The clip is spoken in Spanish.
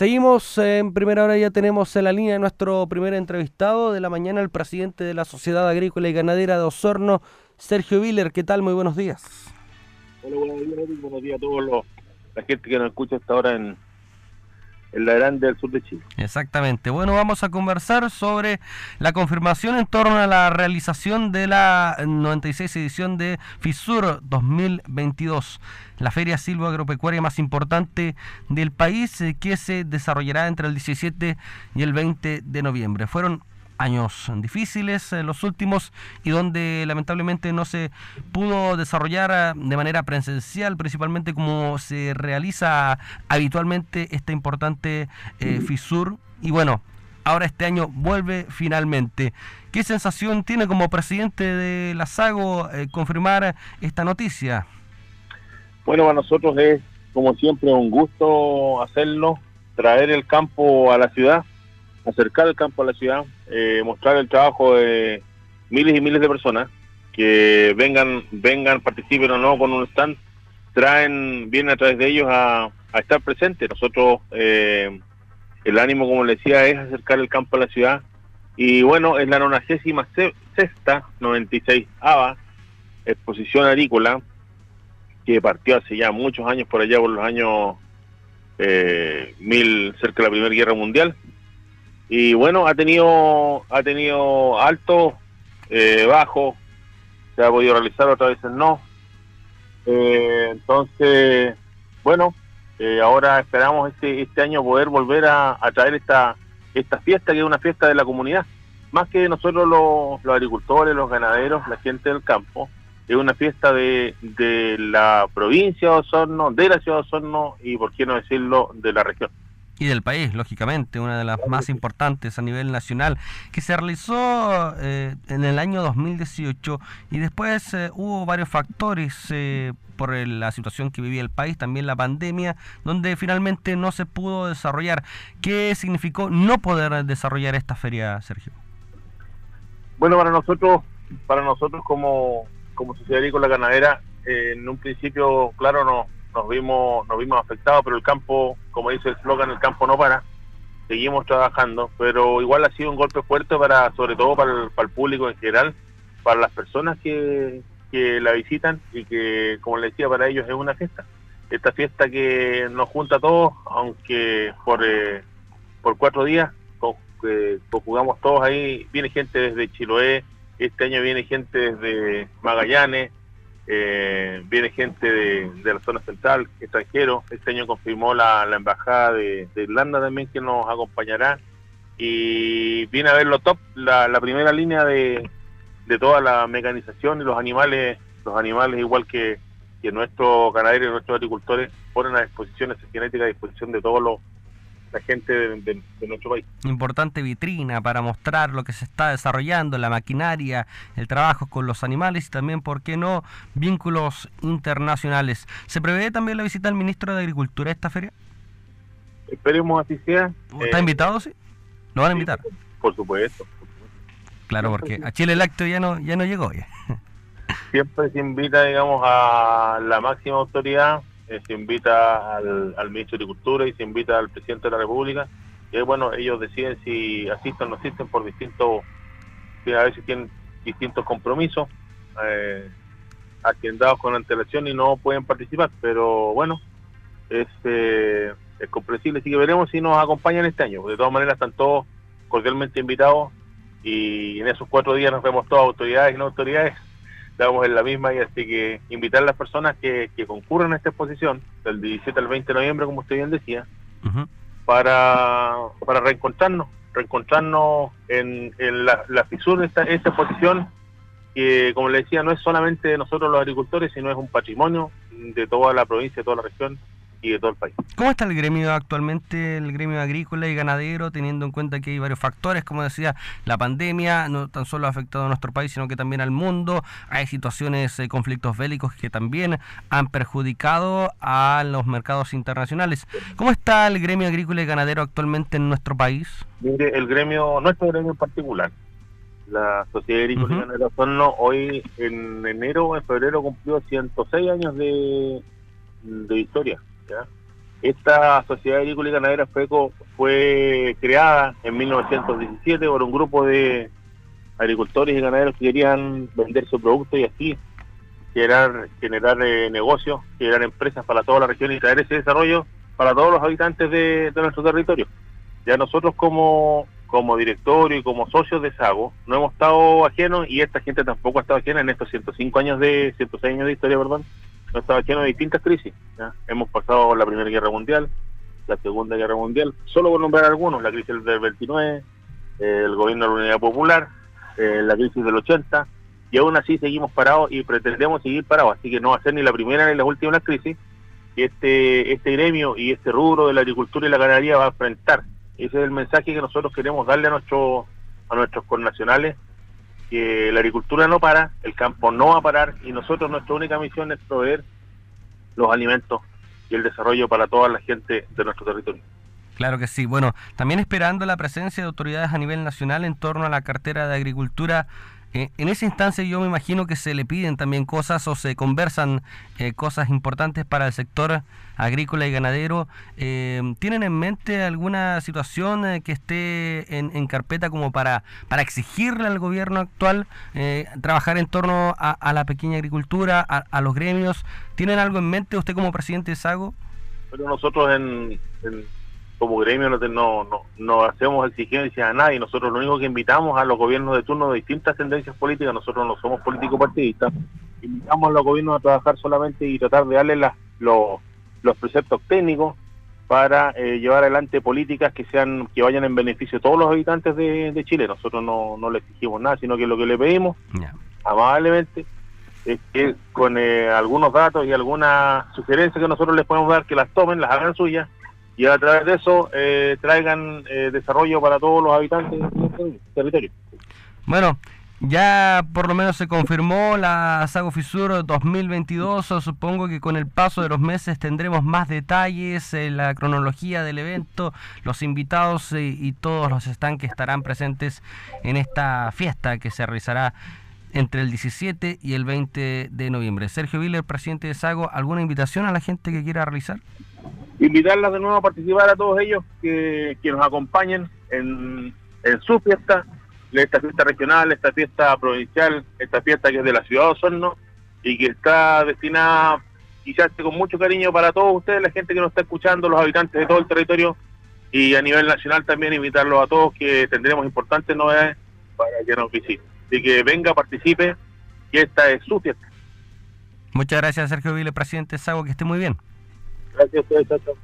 Seguimos en primera hora, ya tenemos en la línea nuestro primer entrevistado de la mañana, el presidente de la Sociedad Agrícola y Ganadera de Osorno, Sergio Viller. ¿Qué tal? Muy buenos días. Hola, buenos días, buenos días a todos los, la gente que nos escucha hasta ahora en, en la grande del sur de Chile. Exactamente. Bueno, vamos a conversar sobre la confirmación en torno a la realización de la 96 edición de FISUR 2022, la feria silvoagropecuaria más importante del país eh, que se desarrollará entre el 17 y el 20 de noviembre. Fueron años difíciles eh, los últimos y donde lamentablemente no se pudo desarrollar eh, de manera presencial, principalmente como se realiza habitualmente esta importante eh, FISUR. Y bueno, ahora este año vuelve finalmente. ¿Qué sensación tiene como presidente de la SAGO confirmar esta noticia? Bueno, para nosotros es como siempre un gusto hacerlo, traer el campo a la ciudad acercar el campo a la ciudad, eh, mostrar el trabajo de miles y miles de personas que vengan, vengan, participen o no con un stand, traen, vienen a través de ellos a, estar presentes. Nosotros, eh, el ánimo, como les decía, es acercar el campo a la ciudad. Y bueno, es la 96 sexta, 96 ABA, exposición agrícola, que partió hace ya muchos años por allá, por los años eh, mil, cerca de la Primera Guerra Mundial, y bueno, ha tenido, ha tenido alto, eh, bajo, se ha podido realizar, otras veces no. Eh, entonces, bueno, eh, ahora esperamos este, este año poder volver a, traer esta, esta fiesta, que es una fiesta de la comunidad. Más que nosotros los, los agricultores, los ganaderos, la gente del campo, es una fiesta de, de la provincia de Osorno, de la ciudad de Osorno y, por qué no decirlo, de la región y del país, lógicamente, una de las más importantes a nivel nacional, que se realizó eh, en el año 2018 y después eh, hubo varios factores eh, por la situación que vivía el país, también la pandemia, donde finalmente no se pudo desarrollar. ¿Qué significó no poder desarrollar esta feria, Sergio? Bueno, para nosotros, para nosotros como, como sociedad agrícola ganadera, en un principio, claro, no nos vimos nos vimos afectados, pero el campo, como dice el slogan, el campo no para. Seguimos trabajando, pero igual ha sido un golpe fuerte para, sobre todo para el, público en general, para las personas que, que la visitan y que, como les decía, para ellos es una fiesta. Esta fiesta que nos junta a todos, aunque por, eh, por cuatro días, jugamos todos ahí, viene gente desde Chiloé, este año viene gente desde Magallanes, eh, viene gente de, la zona central, extranjero. Este año confirmó la, embajada de, Irlanda también que nos acompañará. Y viene a ver lo top, la, primera línea de, toda la mecanización y los animales, los animales igual que, nuestros ganaderos nuestros agricultores ponen a disposición, esa genética a disposición de todos los la gente de, nuestro país. Importante vitrina para mostrar lo que se está desarrollando, la maquinaria, el trabajo con los animales y también, ¿por qué no?, vínculos internacionales. ¿Se prevé también la visita del ministro de Agricultura a esta feria? Esperemos así sea. ¿Está eh, invitado, sí? ¿Lo van a invitar? por, supuesto, Claro, porque a Chile Lácteo ya no, ya no llegó. Ya. Siempre se invita, digamos, a la máxima autoridad eh, se invita al, ministro de Agricultura y se invita al presidente de la República. Y bueno, ellos deciden si asisten o no asisten por distintos, a veces tienen distintos compromisos, eh, dados con antelación y no pueden participar. Pero bueno, es, eh, es comprensible, así que veremos si nos acompañan este año. De todas maneras, están todos cordialmente invitados y en esos cuatro días nos vemos todas autoridades y no autoridades estamos en la misma y así que invitar a las personas que, que concurran a esta exposición del 17 al 20 de noviembre, como usted bien decía, para, para reencontrarnos, reencontrarnos en, en la, la fisura de esta, esta exposición que, como le decía, no es solamente de nosotros los agricultores, sino es un patrimonio de toda la provincia, de toda la región y de todo el país. ¿Cómo está el gremio actualmente, el gremio agrícola y ganadero, teniendo en cuenta que hay varios factores, como decía, la pandemia no tan solo ha afectado a nuestro país, sino que también al mundo, hay situaciones, eh, conflictos bélicos que también han perjudicado a los mercados internacionales. ¿Cómo está el gremio agrícola y ganadero actualmente en nuestro país? Mire, el gremio, nuestro gremio en particular, la Sociedad Agrícola y Ganadera hoy en enero, en febrero cumplió 106 años de, de historia Esta Sociedad Agrícola y Ganadera FECO fue creada en 1917 por un grupo de agricultores y ganaderos que querían vender su producto y así generar, eh, negocios, generar empresas para toda la región y traer ese desarrollo para todos los habitantes de, nuestro territorio. Ya nosotros como, como directorio y como socios de Sago no hemos estado ajenos y esta gente tampoco ha estado ajena en estos 105 años de, 106 años de historia, perdón, no ha estado ajeno de distintas crisis. Hemos pasado la Primera Guerra Mundial, la Segunda Guerra Mundial, solo por nombrar algunos, la crisis del 29, el gobierno de la Unidad Popular, eh, la crisis del 80, y aún así seguimos parados y pretendemos seguir parados, así que no va a ser ni la primera ni la última crisis que este, este gremio y este rubro de la agricultura y la ganadería va a enfrentar. Ese es el mensaje que nosotros queremos darle a, nuestro, a nuestros connacionales, que la agricultura no para, el campo no va a parar y nosotros nuestra única misión es proveer los alimentos y el desarrollo para toda la gente de nuestro territorio. Claro que sí. Bueno, también esperando la presencia de autoridades a nivel nacional en torno a la cartera de agricultura eh, en esa instancia yo me imagino que se le piden también cosas o se conversan eh, cosas importantes para el sector agrícola y ganadero. Eh, ¿Tienen en mente alguna situación que esté en, carpeta como para, para exigirle al gobierno actual trabajar en torno a, la pequeña agricultura, a, los gremios? ¿Tienen algo en mente usted como presidente de SAGO? Pero nosotros en como gremio no, no, no, hacemos exigencias a nadie, nosotros lo único que invitamos a los gobiernos de turno de distintas tendencias políticas, nosotros no somos políticos partidistas, invitamos a los gobiernos a trabajar solamente y tratar de darle los, los preceptos técnicos para eh, llevar adelante políticas que sean que vayan en beneficio de todos los habitantes de, Chile. Nosotros no, no le exigimos nada, sino que lo que le pedimos amablemente es que con eh, algunos datos y algunas sugerencias que nosotros les podemos dar, que las tomen, las hagan suyas y a través de eso eh, traigan eh, desarrollo para todos los habitantes del territorio. Bueno, ya por lo menos se confirmó la Sago Fisur 2022. Supongo que con el paso de los meses tendremos más detalles, eh, la cronología del evento, los invitados y todos los estanques estarán presentes en esta fiesta que se realizará entre el 17 y el 20 de noviembre. Sergio Viller, presidente de Sago, ¿alguna invitación a la gente que quiera realizar? Invitarlas de nuevo a participar a todos ellos que, nos acompañen en, su fiesta, esta fiesta regional, esta fiesta provincial, esta fiesta que es de la ciudad de Osorno y que está destinada quizás con mucho cariño para todos ustedes, la gente que nos está escuchando, los habitantes de todo el territorio y a nivel nacional también invitarlos a todos que tendremos importantes novedades para que nos visiten. Así que venga, participe, que esta es su fiesta. Muchas gracias Sergio Vile, presidente Sago, que esté muy bien. Gracias a ustedes,